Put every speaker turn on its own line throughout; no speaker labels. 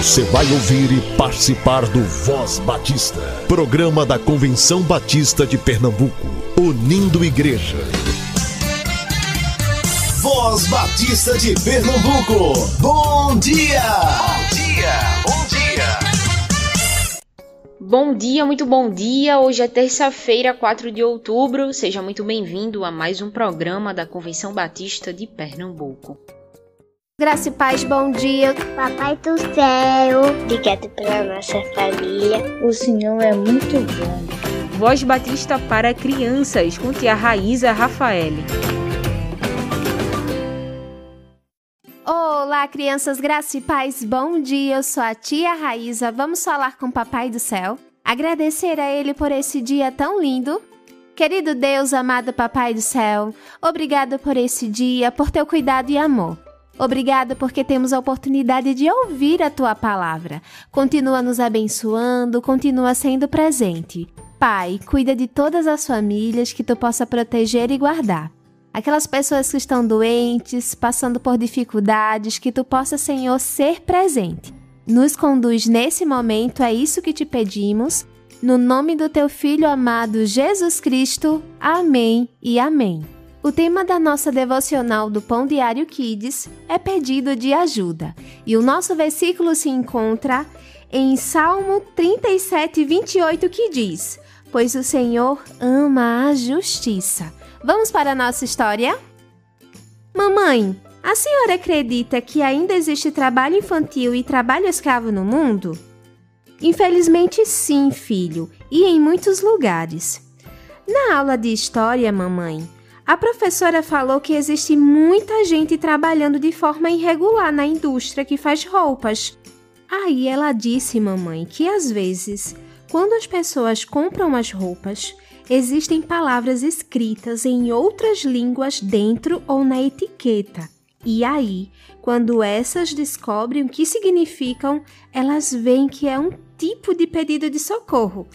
Você vai ouvir e participar do Voz Batista, programa da Convenção Batista de Pernambuco, unindo igreja. Voz Batista de Pernambuco, bom dia! Bom dia, bom
dia! Bom dia, muito bom dia. Hoje é terça-feira, 4 de outubro. Seja muito bem-vindo a mais um programa da Convenção Batista de Pernambuco.
Graça e paz, bom dia.
Papai do céu, obrigado pela nossa família.
O Senhor é muito bom.
Voz Batista para crianças, com tia Raíza Rafael.
Olá, crianças, graça e paz, bom dia. Eu sou a tia Raíza. Vamos falar com o Papai do céu. Agradecer a Ele por esse dia tão lindo. Querido Deus, amado Papai do céu, obrigado por esse dia, por teu cuidado e amor. Obrigada porque temos a oportunidade de ouvir a tua palavra. Continua nos abençoando, continua sendo presente. Pai, cuida de todas as famílias que tu possa proteger e guardar. Aquelas pessoas que estão doentes, passando por dificuldades, que tu possa, Senhor, ser presente. Nos conduz nesse momento, é isso que te pedimos. No nome do teu Filho amado Jesus Cristo. Amém e amém. O tema da nossa devocional do Pão Diário Kids é pedido de ajuda, e o nosso versículo se encontra em Salmo 37, 28, que diz: Pois o Senhor ama a justiça. Vamos para a nossa história? Mamãe, a senhora acredita que ainda existe trabalho infantil e trabalho escravo no mundo? Infelizmente, sim, filho, e em muitos lugares. Na aula de história, mamãe, a professora falou que existe muita gente trabalhando de forma irregular na indústria que faz roupas. Aí ela disse, mamãe, que às vezes, quando as pessoas compram as roupas, existem palavras escritas em outras línguas dentro ou na etiqueta. E aí, quando essas descobrem o que significam, elas veem que é um tipo de pedido de socorro.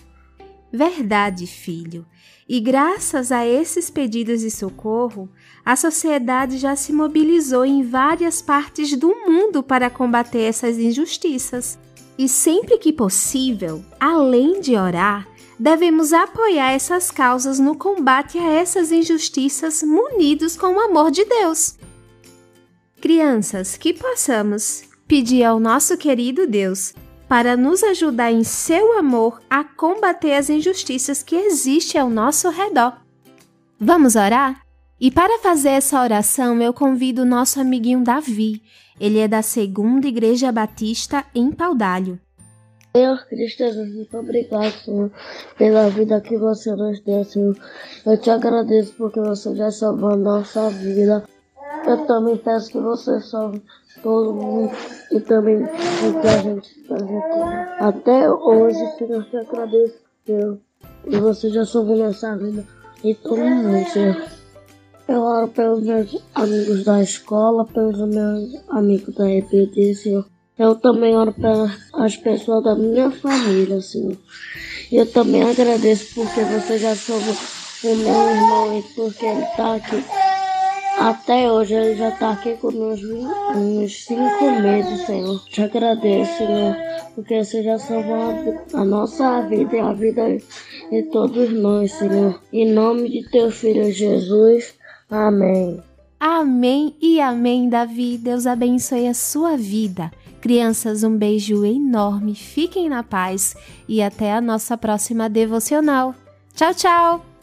Verdade, filho. E graças a esses pedidos de socorro, a sociedade já se mobilizou em várias partes do mundo para combater essas injustiças. E sempre que possível, além de orar, devemos apoiar essas causas no combate a essas injustiças munidos com o amor de Deus. Crianças, que possamos pedir ao nosso querido Deus para nos ajudar em seu amor a combater as injustiças que existem ao nosso redor. Vamos orar? E para fazer essa oração, eu convido o nosso amiguinho Davi. Ele é da Segunda Igreja Batista em Paudalho.
Senhor Cristo Jesus, muito obrigado, Senhor, pela vida que você nos deu, Senhor. Eu te agradeço porque você já salvou a nossa vida. Eu também peço que você salve todo mundo e também o que a gente faz aqui. Até hoje, Senhor, te agradeço, Senhor. E você já soube nossa vida e todo mundo, Senhor. Eu oro pelos meus amigos da escola, pelos meus amigos da EPD, Senhor. Eu também oro pelas pessoas da minha família, Senhor. E eu também agradeço porque você já soube o meu irmão e porque ele está aqui até hoje ele já está aqui conosco uns cinco meses, Senhor. Te agradeço, Senhor, porque você já salvou a nossa vida e a vida de todos nós, Senhor. Em nome de teu Filho Jesus. Amém.
Amém e amém, Davi. Deus abençoe a sua vida. Crianças, um beijo enorme, fiquem na paz e até a nossa próxima devocional. Tchau, tchau!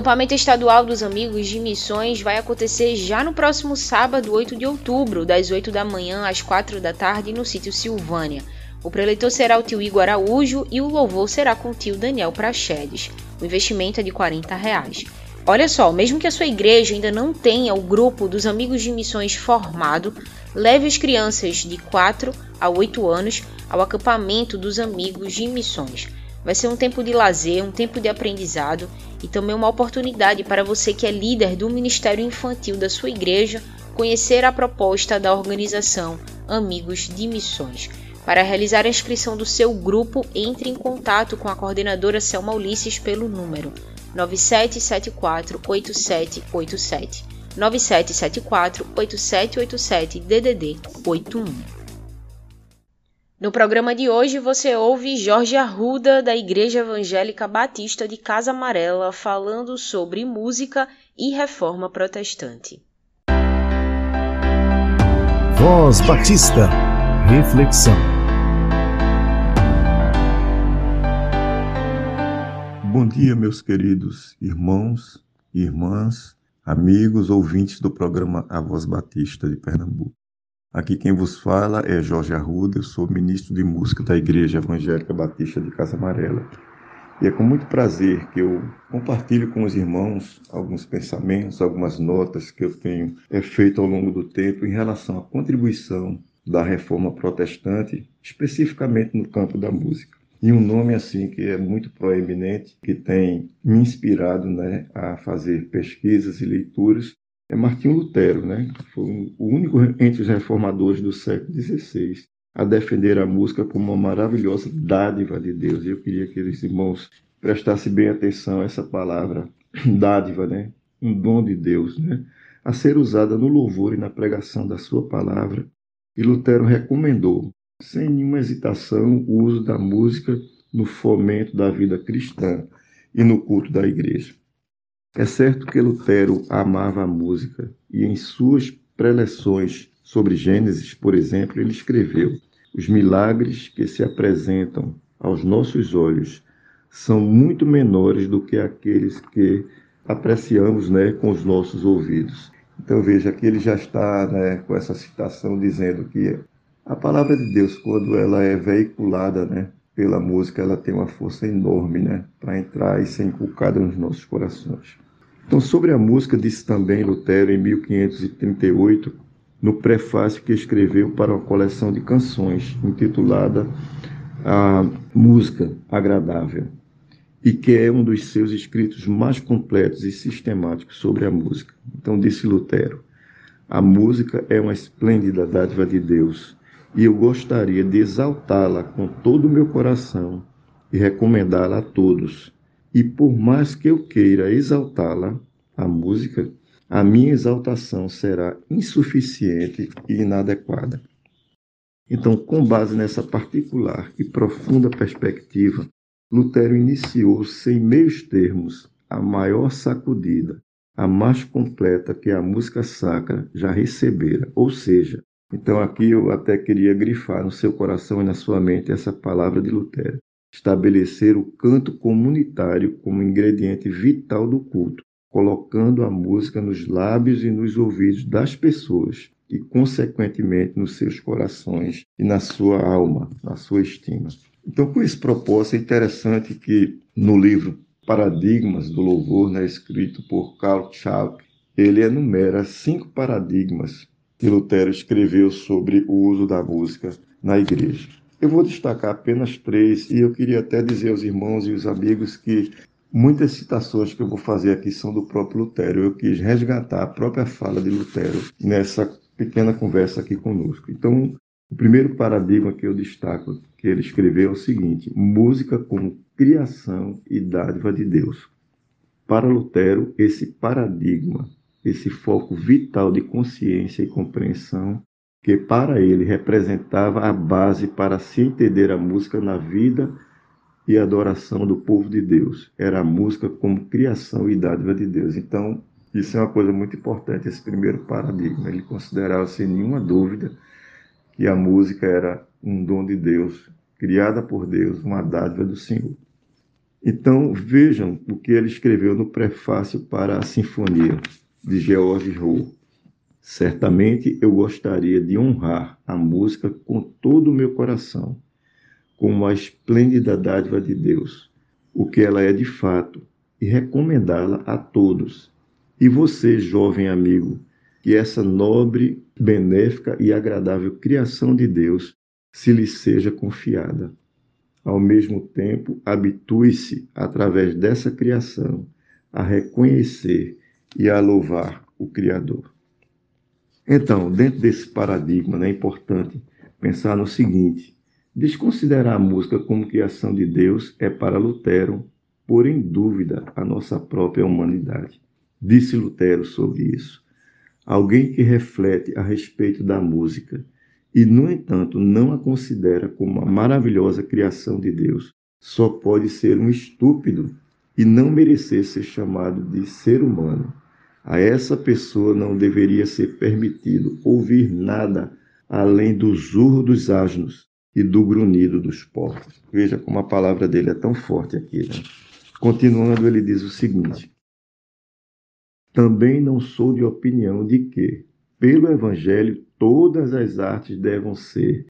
Acampamento estadual dos Amigos de Missões vai acontecer já no próximo sábado, 8 de outubro, das 8 da manhã às 4 da tarde, no sítio Silvânia. O preleitor será o tio Igor Araújo e o louvor será com o tio Daniel Prachedes. O investimento é de 40 reais. Olha só, mesmo que a sua igreja ainda não tenha o grupo dos Amigos de Missões formado, leve as crianças de 4 a 8 anos ao acampamento dos Amigos de Missões. Vai ser um tempo de lazer, um tempo de aprendizado e também uma oportunidade para você que é líder do Ministério Infantil da sua igreja conhecer a proposta da organização Amigos de Missões. Para realizar a inscrição do seu grupo, entre em contato com a coordenadora Selma Ulisses pelo número 9774 8787 9774 8787 DDD 81. No programa de hoje você ouve Jorge Arruda, da Igreja Evangélica Batista de Casa Amarela, falando sobre música e reforma protestante.
Voz Batista, reflexão.
Bom dia, meus queridos irmãos, irmãs, amigos, ouvintes do programa A Voz Batista de Pernambuco. Aqui quem vos fala é Jorge Arruda, eu sou ministro de música da Igreja Evangélica Batista de Casa Amarela. E é com muito prazer que eu compartilho com os irmãos alguns pensamentos, algumas notas que eu tenho é, feito ao longo do tempo em relação à contribuição da reforma protestante, especificamente no campo da música. E um nome assim que é muito proeminente, que tem me inspirado né, a fazer pesquisas e leituras, é Martinho Lutero, né? Foi o único entre os reformadores do século XVI a defender a música como uma maravilhosa dádiva de Deus. E eu queria que os irmãos prestassem bem atenção a essa palavra, dádiva, né? Um dom de Deus, né? A ser usada no louvor e na pregação da sua palavra. E Lutero recomendou, sem nenhuma hesitação, o uso da música no fomento da vida cristã e no culto da igreja. É certo que Lutero amava a música e em suas preleções sobre Gênesis, por exemplo, ele escreveu: Os milagres que se apresentam aos nossos olhos são muito menores do que aqueles que apreciamos né, com os nossos ouvidos. Então veja que ele já está né, com essa citação dizendo que a palavra de Deus, quando ela é veiculada né, pela música, ela tem uma força enorme né, para entrar e ser inculcada nos nossos corações. Então, sobre a música, disse também Lutero, em 1538, no prefácio que escreveu para uma coleção de canções, intitulada A Música Agradável, e que é um dos seus escritos mais completos e sistemáticos sobre a música. Então, disse Lutero: A música é uma esplêndida dádiva de Deus e eu gostaria de exaltá-la com todo o meu coração e recomendá-la a todos. E por mais que eu queira exaltá-la, a música, a minha exaltação será insuficiente e inadequada. Então, com base nessa particular e profunda perspectiva, Lutero iniciou, sem meios termos, a maior sacudida, a mais completa que a música sacra já recebera, ou seja, então aqui eu até queria grifar no seu coração e na sua mente essa palavra de Lutero. Estabelecer o canto comunitário como ingrediente vital do culto, colocando a música nos lábios e nos ouvidos das pessoas e, consequentemente, nos seus corações e na sua alma, na sua estima. Então, com esse propósito, é interessante que no livro Paradigmas do Louvor, né, escrito por Karl Schalk, ele enumera cinco paradigmas que Lutero escreveu sobre o uso da música na igreja. Eu vou destacar apenas três e eu queria até dizer aos irmãos e os amigos que muitas citações que eu vou fazer aqui são do próprio Lutero. Eu quis resgatar a própria fala de Lutero nessa pequena conversa aqui conosco. Então, o primeiro paradigma que eu destaco que ele escreveu é o seguinte: música como criação e dádiva de Deus. Para Lutero, esse paradigma esse foco vital de consciência e compreensão que para ele representava a base para se entender a música na vida e adoração do povo de Deus. Era a música como criação e dádiva de Deus. Então, isso é uma coisa muito importante, esse primeiro paradigma. Ele considerava sem nenhuma dúvida que a música era um dom de Deus, criada por Deus, uma dádiva do Senhor. Então, vejam o que ele escreveu no prefácio para a Sinfonia de George Rowe. Certamente eu gostaria de honrar a música com todo o meu coração, como a esplêndida dádiva de Deus, o que ela é de fato, e recomendá-la a todos. E você, jovem amigo, que essa nobre, benéfica e agradável criação de Deus se lhe seja confiada. Ao mesmo tempo, habitue-se, através dessa criação, a reconhecer e a louvar o Criador. Então, dentro desse paradigma, né, é importante pensar no seguinte: desconsiderar a música como criação de Deus é para Lutero pôr em dúvida a nossa própria humanidade. Disse Lutero sobre isso. Alguém que reflete a respeito da música e, no entanto, não a considera como uma maravilhosa criação de Deus, só pode ser um estúpido e não merecer ser chamado de ser humano. A essa pessoa não deveria ser permitido ouvir nada além do zurro dos asnos e do grunhido dos porcos. Veja como a palavra dele é tão forte aqui. Né? Continuando, ele diz o seguinte: Também não sou de opinião de que, pelo Evangelho, todas as artes devem ser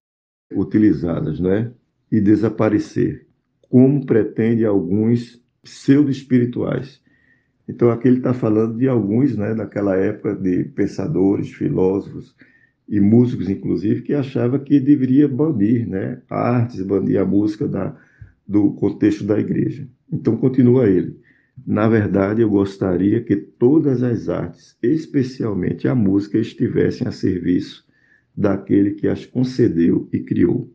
utilizadas né? e desaparecer, como pretendem alguns pseudo-espirituais. Então, aqui ele está falando de alguns, né, daquela época, de pensadores, filósofos e músicos, inclusive, que achava que deveria banir né, artes, banir a música da, do contexto da igreja. Então, continua ele. Na verdade, eu gostaria que todas as artes, especialmente a música, estivessem a serviço daquele que as concedeu e criou.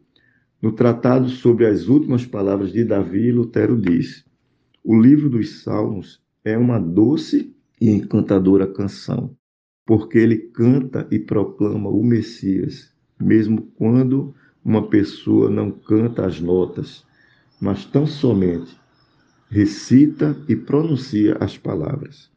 No tratado sobre as últimas palavras de Davi, Lutero diz: O livro dos Salmos é uma doce e encantadora canção, porque ele canta e proclama o Messias, mesmo quando uma pessoa não canta as notas, mas tão somente recita e pronuncia as palavras.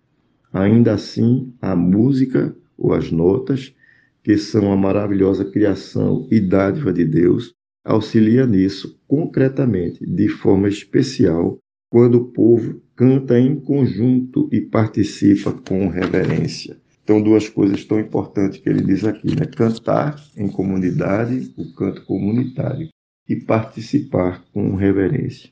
Ainda assim, a música ou as notas, que são a maravilhosa criação e dádiva de Deus, auxilia nisso concretamente, de forma especial, quando o povo canta em conjunto e participa com reverência. Então, duas coisas tão importantes que ele diz aqui, né? Cantar em comunidade, o canto comunitário, e participar com reverência.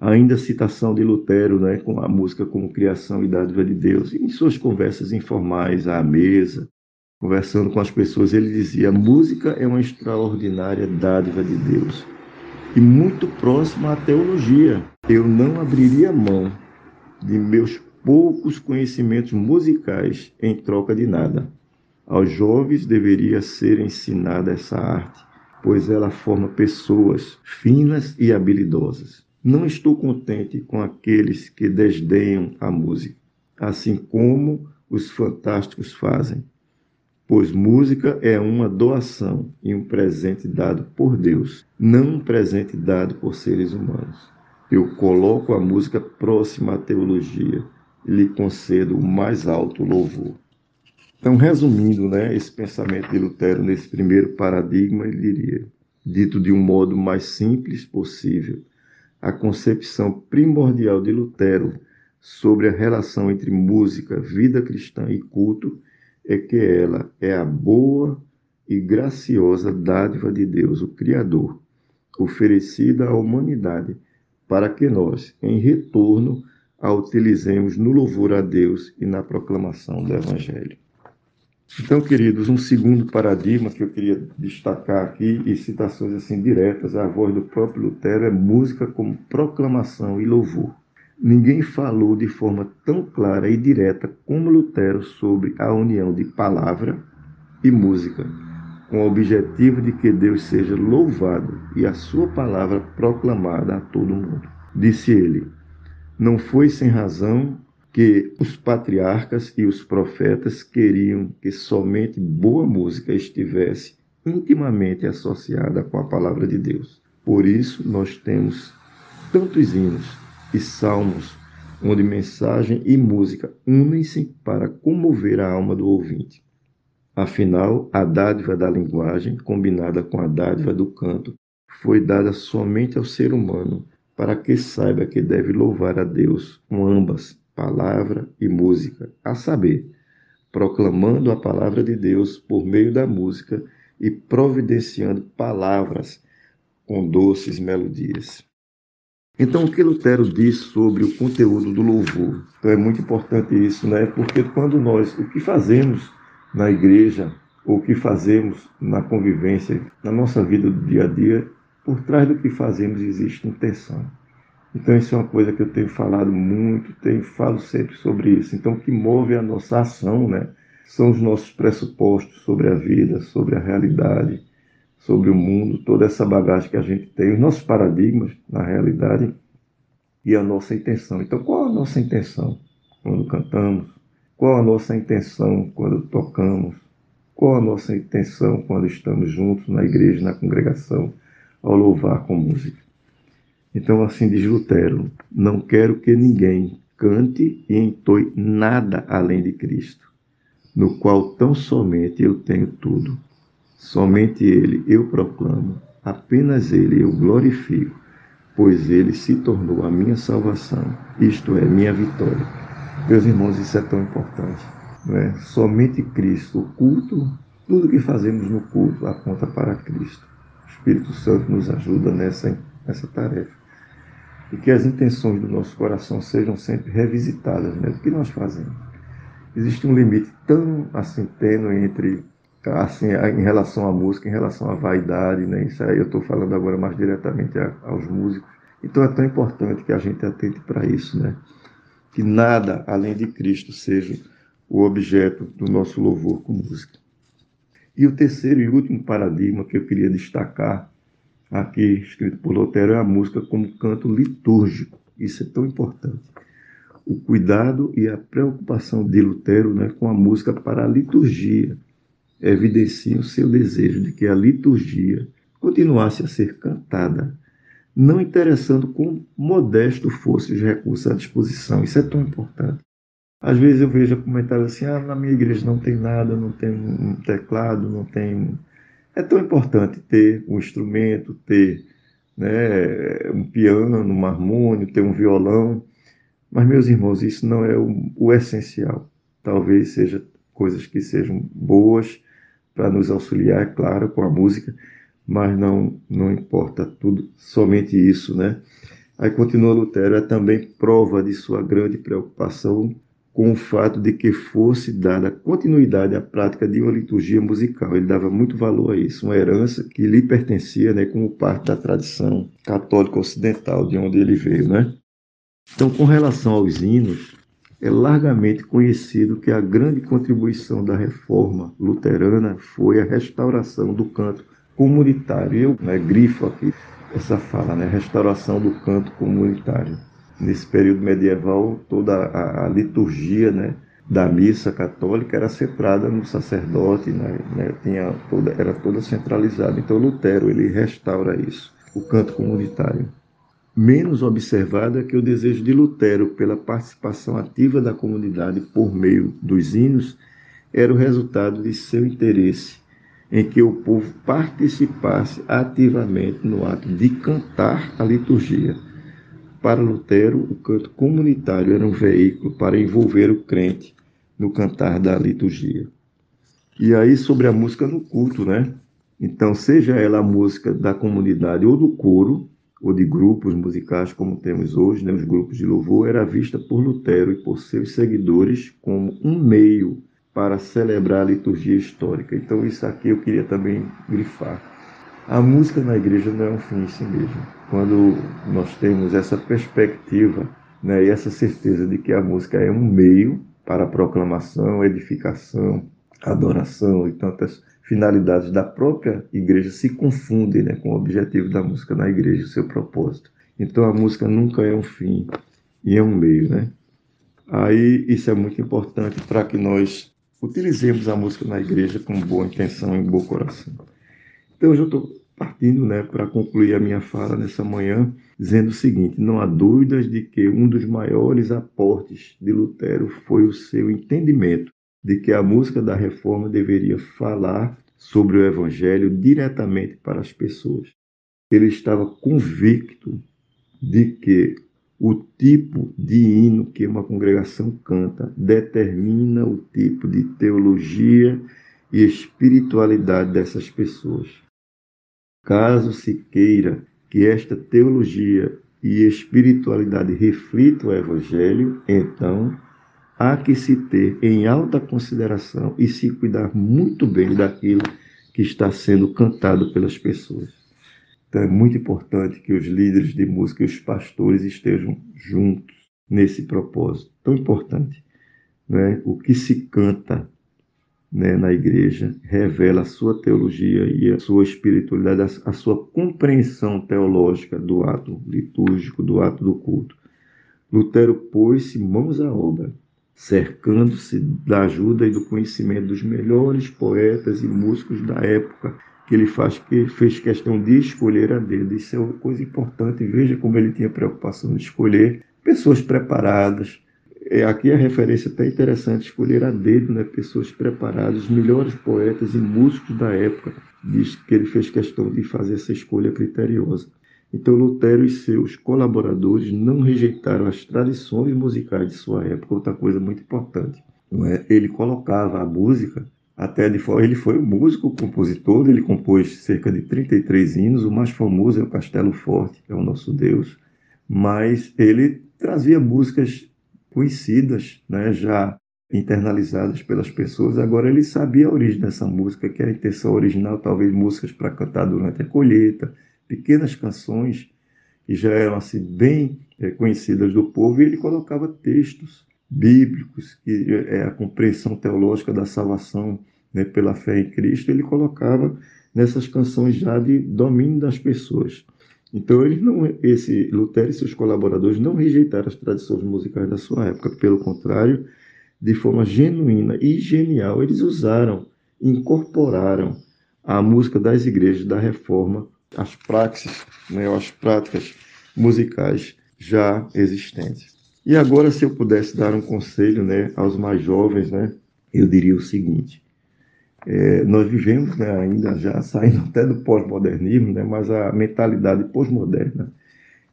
Ainda a citação de Lutero, né, com a música como criação e dádiva de Deus, em suas conversas informais à mesa, conversando com as pessoas, ele dizia: a música é uma extraordinária dádiva de Deus e muito próxima à teologia. Eu não abriria mão de meus poucos conhecimentos musicais em troca de nada. Aos jovens deveria ser ensinada essa arte, pois ela forma pessoas finas e habilidosas. Não estou contente com aqueles que desdenham a música, assim como os fantásticos fazem, pois música é uma doação e um presente dado por Deus, não um presente dado por seres humanos. Eu coloco a música próxima à teologia e lhe concedo o mais alto louvor. Então, resumindo né, esse pensamento de Lutero nesse primeiro paradigma, ele diria, dito de um modo mais simples possível, a concepção primordial de Lutero sobre a relação entre música, vida cristã e culto é que ela é a boa e graciosa dádiva de Deus, o Criador, oferecida à humanidade, para que nós, em retorno, a utilizemos no louvor a Deus e na proclamação do Evangelho. Então, queridos, um segundo paradigma que eu queria destacar aqui, e citações assim diretas à voz do próprio Lutero, é música como proclamação e louvor. Ninguém falou de forma tão clara e direta como Lutero sobre a união de palavra e música, com o objetivo de que Deus seja louvado e a sua palavra proclamada a todo mundo. Disse ele: Não foi sem razão que os patriarcas e os profetas queriam que somente boa música estivesse intimamente associada com a palavra de Deus. Por isso, nós temos tantos hinos e salmos onde mensagem e música unem-se para comover a alma do ouvinte. Afinal, a dádiva da linguagem, combinada com a dádiva do canto, foi dada somente ao ser humano, para que saiba que deve louvar a Deus com ambas, palavra e música, a saber, proclamando a palavra de Deus por meio da música e providenciando palavras com doces melodias. Então, o que Lutero diz sobre o conteúdo do louvor? Então, é muito importante isso, né? Porque quando nós, o que fazemos na igreja, ou o que fazemos na convivência, na nossa vida do dia a dia, por trás do que fazemos existe intenção. Então, isso é uma coisa que eu tenho falado muito, tenho, falo sempre sobre isso. Então, o que move a nossa ação, né? São os nossos pressupostos sobre a vida, sobre a realidade, sobre o mundo, toda essa bagagem que a gente tem, os nossos paradigmas, na realidade, e a nossa intenção. Então, qual a nossa intenção quando cantamos? Qual a nossa intenção quando tocamos? Qual a nossa intenção quando estamos juntos na igreja, na congregação, ao louvar com música? Então, assim diz Lutero: não quero que ninguém cante e entoie nada além de Cristo, no qual tão somente eu tenho tudo Somente Ele eu proclamo, apenas Ele eu glorifico, pois Ele se tornou a minha salvação, isto é, minha vitória. Meus irmãos, isso é tão importante. Não é? Somente Cristo, o culto, tudo que fazemos no culto aponta para Cristo. O Espírito Santo nos ajuda nessa, nessa tarefa. E que as intenções do nosso coração sejam sempre revisitadas, né? O que nós fazemos? Existe um limite tão assim tênue entre assim, em relação à música, em relação à vaidade, né? Isso aí eu estou falando agora mais diretamente aos músicos. Então é tão importante que a gente atente para isso, né? Que nada além de Cristo seja o objeto do nosso louvor com música. E o terceiro e último paradigma que eu queria destacar aqui, escrito por Lutero, é a música como canto litúrgico. Isso é tão importante. O cuidado e a preocupação de Lutero né, com a música para a liturgia evidenciam o seu desejo de que a liturgia continuasse a ser cantada, não interessando quão modesto fosse os recursos à disposição. Isso é tão importante. Às vezes eu vejo comentários assim: ah, na minha igreja não tem nada, não tem um teclado, não tem. É tão importante ter um instrumento, ter né, um piano, um harmônio, ter um violão. Mas, meus irmãos, isso não é o, o essencial. Talvez seja coisas que sejam boas, para nos auxiliar, é claro, com a música, mas não, não importa tudo, somente isso, né? Aí continua Lutero, é também prova de sua grande preocupação com o fato de que fosse dada continuidade à prática de uma liturgia musical. Ele dava muito valor a isso, uma herança que lhe pertencia né, como parte da tradição católica ocidental, de onde ele veio. Né? Então, com relação aos hinos, é largamente conhecido que a grande contribuição da reforma luterana foi a restauração do canto comunitário. Eu né, grifo aqui essa fala, né, restauração do canto comunitário. Nesse período medieval, toda a, a liturgia né, da missa católica era centrada no sacerdote, né, né, tinha toda, era toda centralizada. Então Lutero ele restaura isso, o canto comunitário menos observado é que o desejo de Lutero pela participação ativa da comunidade por meio dos hinos era o resultado de seu interesse em que o povo participasse ativamente no ato de cantar a liturgia. Para Lutero, o canto comunitário era um veículo para envolver o crente no cantar da liturgia. E aí sobre a música no culto, né? Então, seja ela a música da comunidade ou do coro, ou de grupos musicais como temos hoje, né, os grupos de louvor, era vista por Lutero e por seus seguidores como um meio para celebrar a liturgia histórica. Então isso aqui eu queria também grifar. A música na igreja não é um fim em si mesmo. Quando nós temos essa perspectiva né, e essa certeza de que a música é um meio para proclamação, edificação, adoração e tantas finalidades da própria igreja se confundem né, com o objetivo da música na igreja, seu propósito. Então a música nunca é um fim e é um meio, né? Aí isso é muito importante para que nós utilizemos a música na igreja com boa intenção e bom coração. Então eu estou partindo né, para concluir a minha fala nessa manhã, dizendo o seguinte: não há dúvidas de que um dos maiores aportes de Lutero foi o seu entendimento de que a música da reforma deveria falar sobre o evangelho diretamente para as pessoas. Ele estava convicto de que o tipo de hino que uma congregação canta determina o tipo de teologia e espiritualidade dessas pessoas. Caso se queira que esta teologia e espiritualidade reflitam o Evangelho, então há que se ter em alta consideração e se cuidar muito bem daquilo que está sendo cantado pelas pessoas. Então é muito importante que os líderes de música e os pastores estejam juntos nesse propósito tão importante. Né? O que se canta né, na igreja revela a sua teologia e a sua espiritualidade, a, a sua compreensão teológica do ato litúrgico, do ato do culto. Lutero pôs-se mãos à obra, cercando-se da ajuda e do conhecimento dos melhores poetas e músicos da época que ele faz que fez questão de escolher a dedo. Isso é uma coisa importante. Veja como ele tinha preocupação de escolher pessoas preparadas. É, aqui a referência até interessante, escolher a dedo, né? pessoas preparadas, os melhores poetas e músicos da época. Diz que ele fez questão de fazer essa escolha criteriosa. Então Lutero e seus colaboradores não rejeitaram as tradições musicais de sua época, outra coisa muito importante. É? Ele colocava a música até foi, ele foi músico, compositor, ele compôs cerca de 33 hinos, o mais famoso é o Castelo Forte, que é o nosso Deus, mas ele trazia músicas conhecidas, né, já internalizadas pelas pessoas. Agora ele sabia a origem dessa música, que era a intenção original, talvez músicas para cantar durante a colheita, pequenas canções que já eram assim bem é, conhecidas do povo, e ele colocava textos bíblicos, que é a compreensão teológica da salvação né, pela fé em Cristo, ele colocava nessas canções já de domínio das pessoas. Então, eles não, esse Lutero e seus colaboradores não rejeitaram as tradições musicais da sua época, pelo contrário, de forma genuína e genial, eles usaram, incorporaram a música das igrejas da Reforma, as praxis, né, as práticas musicais já existentes. E agora, se eu pudesse dar um conselho né, aos mais jovens, né, eu diria o seguinte: é, nós vivemos né, ainda já saindo até do pós-modernismo, né, mas a mentalidade pós-moderna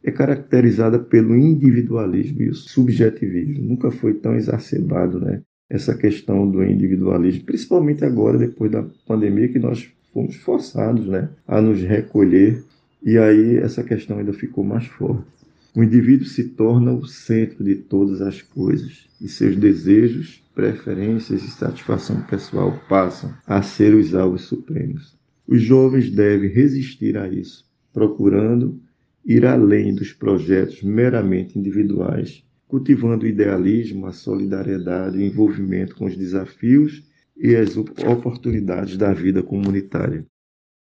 é caracterizada pelo individualismo e o subjetivismo. Nunca foi tão exacerbado né, essa questão do individualismo, principalmente agora, depois da pandemia, que nós fomos forçados né, a nos recolher, e aí essa questão ainda ficou mais forte. O indivíduo se torna o centro de todas as coisas e seus desejos, preferências e satisfação pessoal passam a ser os alvos supremos. Os jovens devem resistir a isso, procurando ir além dos projetos meramente individuais, cultivando o idealismo, a solidariedade, o envolvimento com os desafios e as oportunidades da vida comunitária.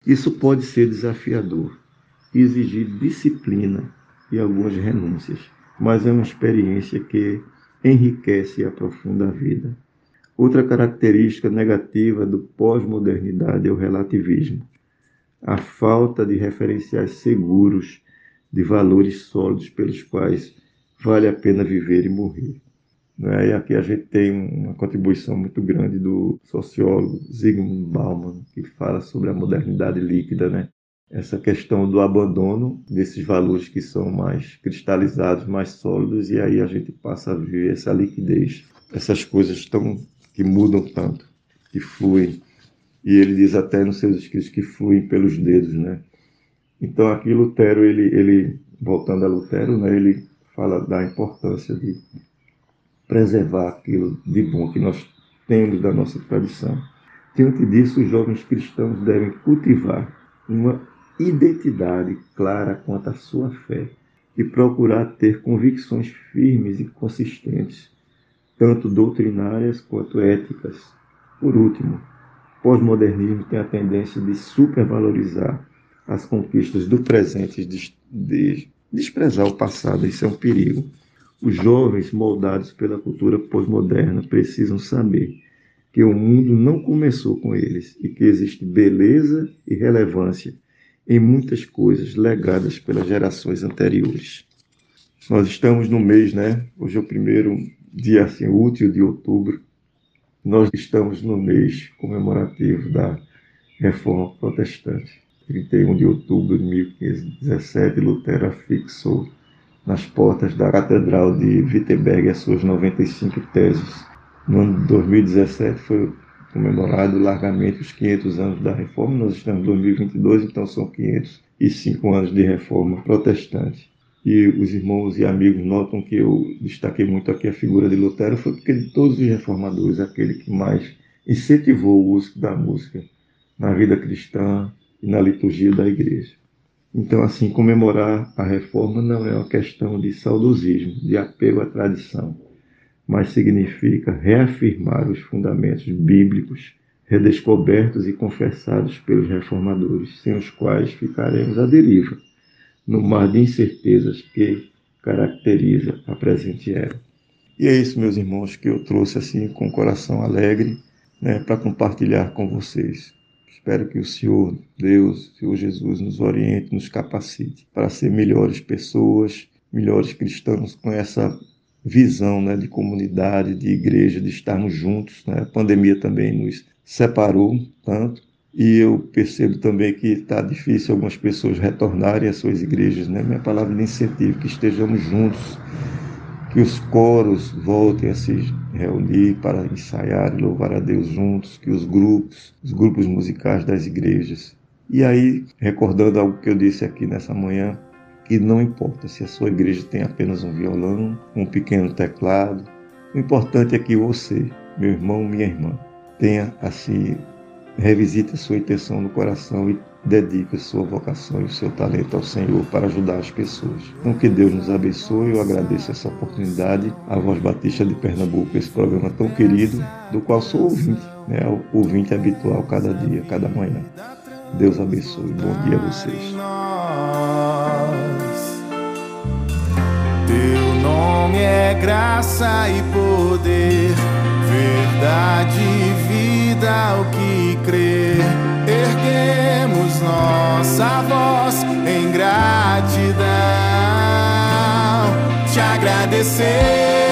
Isso pode ser desafiador e exigir disciplina e algumas renúncias, mas é uma experiência que enriquece e aprofunda a vida. Outra característica negativa do pós-modernidade é o relativismo, a falta de referenciais seguros de valores sólidos pelos quais vale a pena viver e morrer. Né? E aqui a gente tem uma contribuição muito grande do sociólogo Zygmunt Bauman, que fala sobre a modernidade líquida, né? Essa questão do abandono desses valores que são mais cristalizados, mais sólidos, e aí a gente passa a ver essa liquidez, essas coisas tão que mudam tanto, que fluem. E ele diz até nos seus escritos que fluem pelos dedos, né? Então aqui Lutero, ele, ele voltando a Lutero, né, ele fala da importância de preservar aquilo de bom que nós temos da nossa tradição. Diante disso, os jovens cristãos devem cultivar uma identidade clara quanto à sua fé e procurar ter convicções firmes e consistentes, tanto doutrinárias quanto éticas. Por último, pós-modernismo tem a tendência de supervalorizar as conquistas do presente e de desprezar o passado. Isso é um perigo. Os jovens moldados pela cultura pós-moderna precisam saber que o mundo não começou com eles e que existe beleza e relevância em muitas coisas legadas pelas gerações anteriores. Nós estamos no mês, né? Hoje é o primeiro dia assim, útil de outubro. Nós estamos no mês comemorativo da Reforma Protestante. 31 de outubro de 1517, Lutero fixou nas portas da Catedral de Wittenberg as suas 95 teses. No ano de 2017 foi comemorado largamente os 500 anos da Reforma. Nós estamos em 2022, então são 505 anos de Reforma Protestante. E os irmãos e amigos notam que eu destaquei muito aqui a figura de Lutero, foi porque de todos os reformadores, aquele que mais incentivou o uso da música na vida cristã e na liturgia da igreja. Então, assim, comemorar a reforma não é uma questão de saudosismo, de apego à tradição, mas significa reafirmar os fundamentos bíblicos redescobertos e confessados pelos reformadores, sem os quais ficaremos à deriva, no mar de incertezas que caracteriza a presente era. E é isso, meus irmãos, que eu trouxe assim com o coração alegre né, para compartilhar com vocês. Espero que o Senhor, Deus, o Senhor Jesus, nos oriente, nos capacite para ser melhores pessoas, melhores cristãos com essa visão né, de comunidade, de igreja, de estarmos juntos. Né? A pandemia também nos separou tanto. E eu percebo também que está difícil algumas pessoas retornarem às suas igrejas. Né? Minha palavra de incentivo, que estejamos juntos, que os coros voltem a se reunir para ensaiar e louvar a Deus juntos, que os grupos, os grupos musicais das igrejas. E aí, recordando algo que eu disse aqui nessa manhã, que não importa se a sua igreja tem apenas um violão, um pequeno teclado, o importante é que você, meu irmão, minha irmã, tenha assim, revisite a sua intenção no coração e dedique a sua vocação e o seu talento ao Senhor para ajudar as pessoas. Então que Deus nos abençoe, eu agradeço essa oportunidade, a Voz Batista de Pernambuco, esse programa tão querido, do qual sou ouvinte, né? ouvinte habitual cada dia, cada manhã. Deus abençoe, bom dia a vocês.
Nome é graça e poder, verdade e vida, o que crer. Erguemos nossa voz em gratidão, te agradecemos.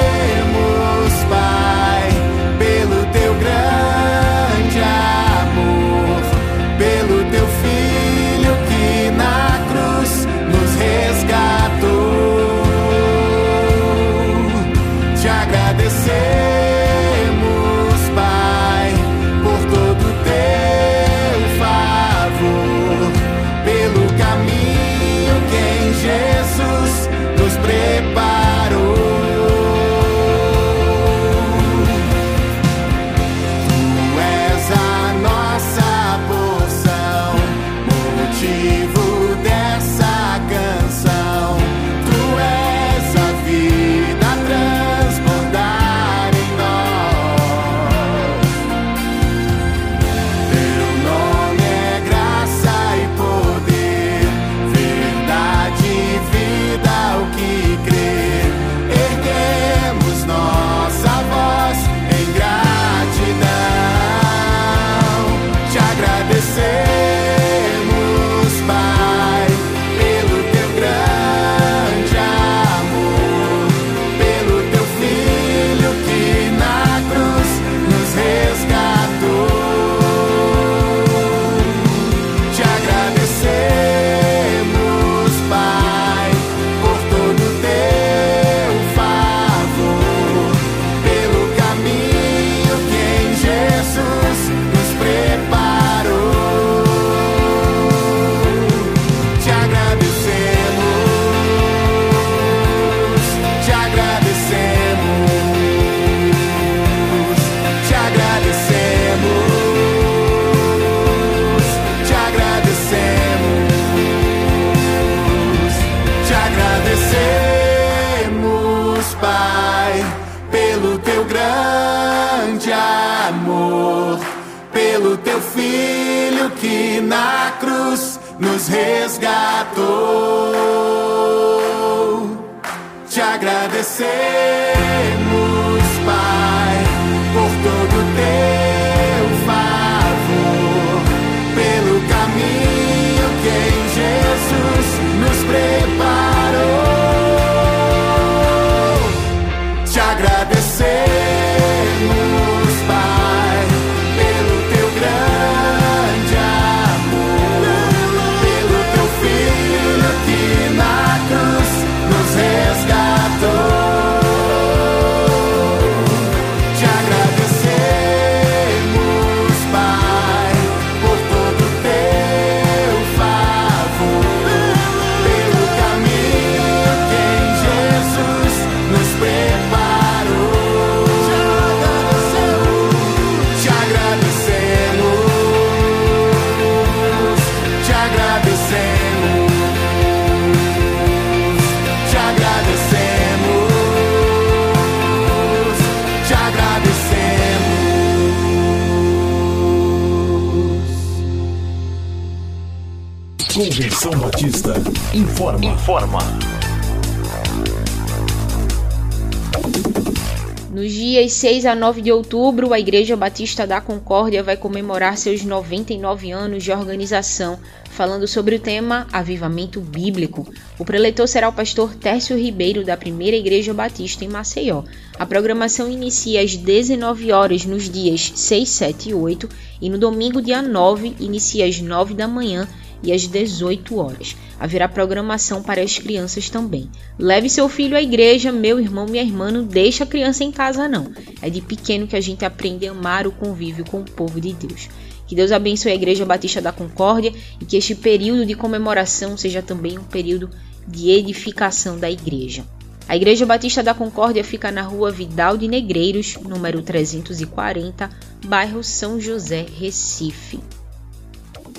Nos dias 6 a 9 de outubro, a Igreja Batista da Concórdia vai comemorar seus 99 anos de organização, falando sobre o tema Avivamento Bíblico. O preletor será o pastor Tércio Ribeiro, da Primeira Igreja Batista em Maceió. A programação inicia às 19 horas nos dias 6, 7 e 8 e no domingo, dia 9, inicia às 9 da manhã e às 18 horas. Haverá programação para as crianças também. Leve seu filho à igreja, meu irmão, minha irmã, não deixa a criança em casa não. É de pequeno que a gente aprende a amar o convívio com o povo de Deus. Que Deus abençoe a Igreja Batista da Concórdia e que este período de comemoração seja também um período de edificação da igreja. A Igreja Batista da Concórdia fica na rua Vidal de Negreiros, número 340, bairro São José, Recife.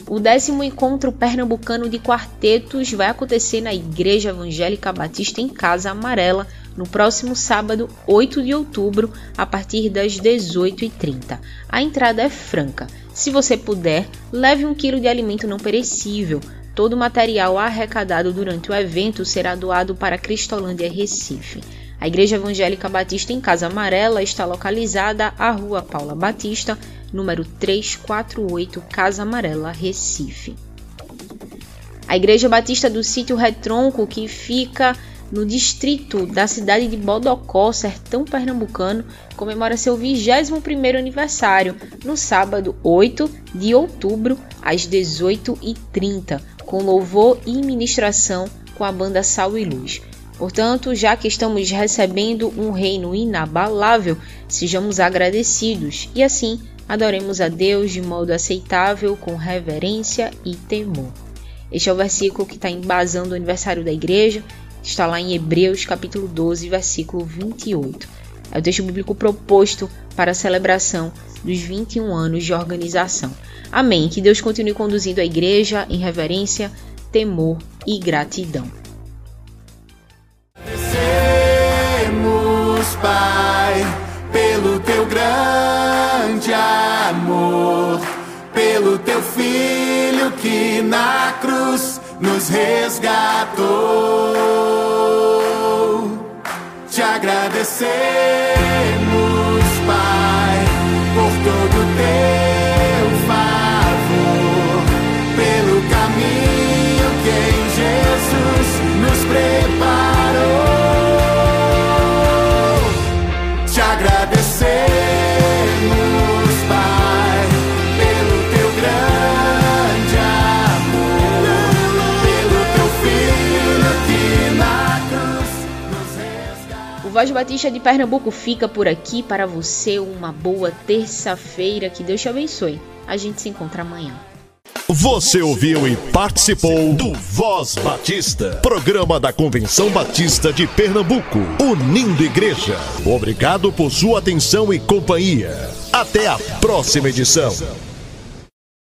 O décimo encontro pernambucano de quartetos vai acontecer na Igreja Evangélica Batista em Casa Amarela no próximo sábado, 8 de outubro, a partir das 18h30. A entrada é franca. Se você puder, leve um quilo de alimento não perecível. Todo o material arrecadado durante o evento será doado para Cristolândia Recife. A Igreja Evangélica Batista em Casa Amarela está localizada à Rua Paula Batista, número 348, Casa Amarela, Recife. A Igreja Batista do Sítio Retronco, que fica no distrito da cidade de Bodocó, sertão pernambucano, comemora seu 21º aniversário no sábado 8 de outubro, às 18h30, com louvor e ministração com a banda Sal e Luz. Portanto, já que estamos recebendo um reino inabalável, sejamos agradecidos e assim adoremos a Deus de modo aceitável, com reverência e temor. Este é o versículo que está embasando o aniversário da igreja, está lá em Hebreus capítulo 12, versículo 28. É o texto bíblico proposto para a celebração dos 21 anos de organização. Amém. Que Deus continue conduzindo a igreja em reverência, temor e gratidão.
Pai, pelo teu grande amor, pelo teu filho que na cruz nos resgatou. Te agradecemos.
Voz Batista de Pernambuco fica por aqui para você. Uma boa terça-feira. Que Deus te abençoe. A gente se encontra amanhã.
Você ouviu e participou do Voz Batista, programa da Convenção Batista de Pernambuco, unindo igreja. Obrigado por sua atenção e companhia. Até a próxima edição.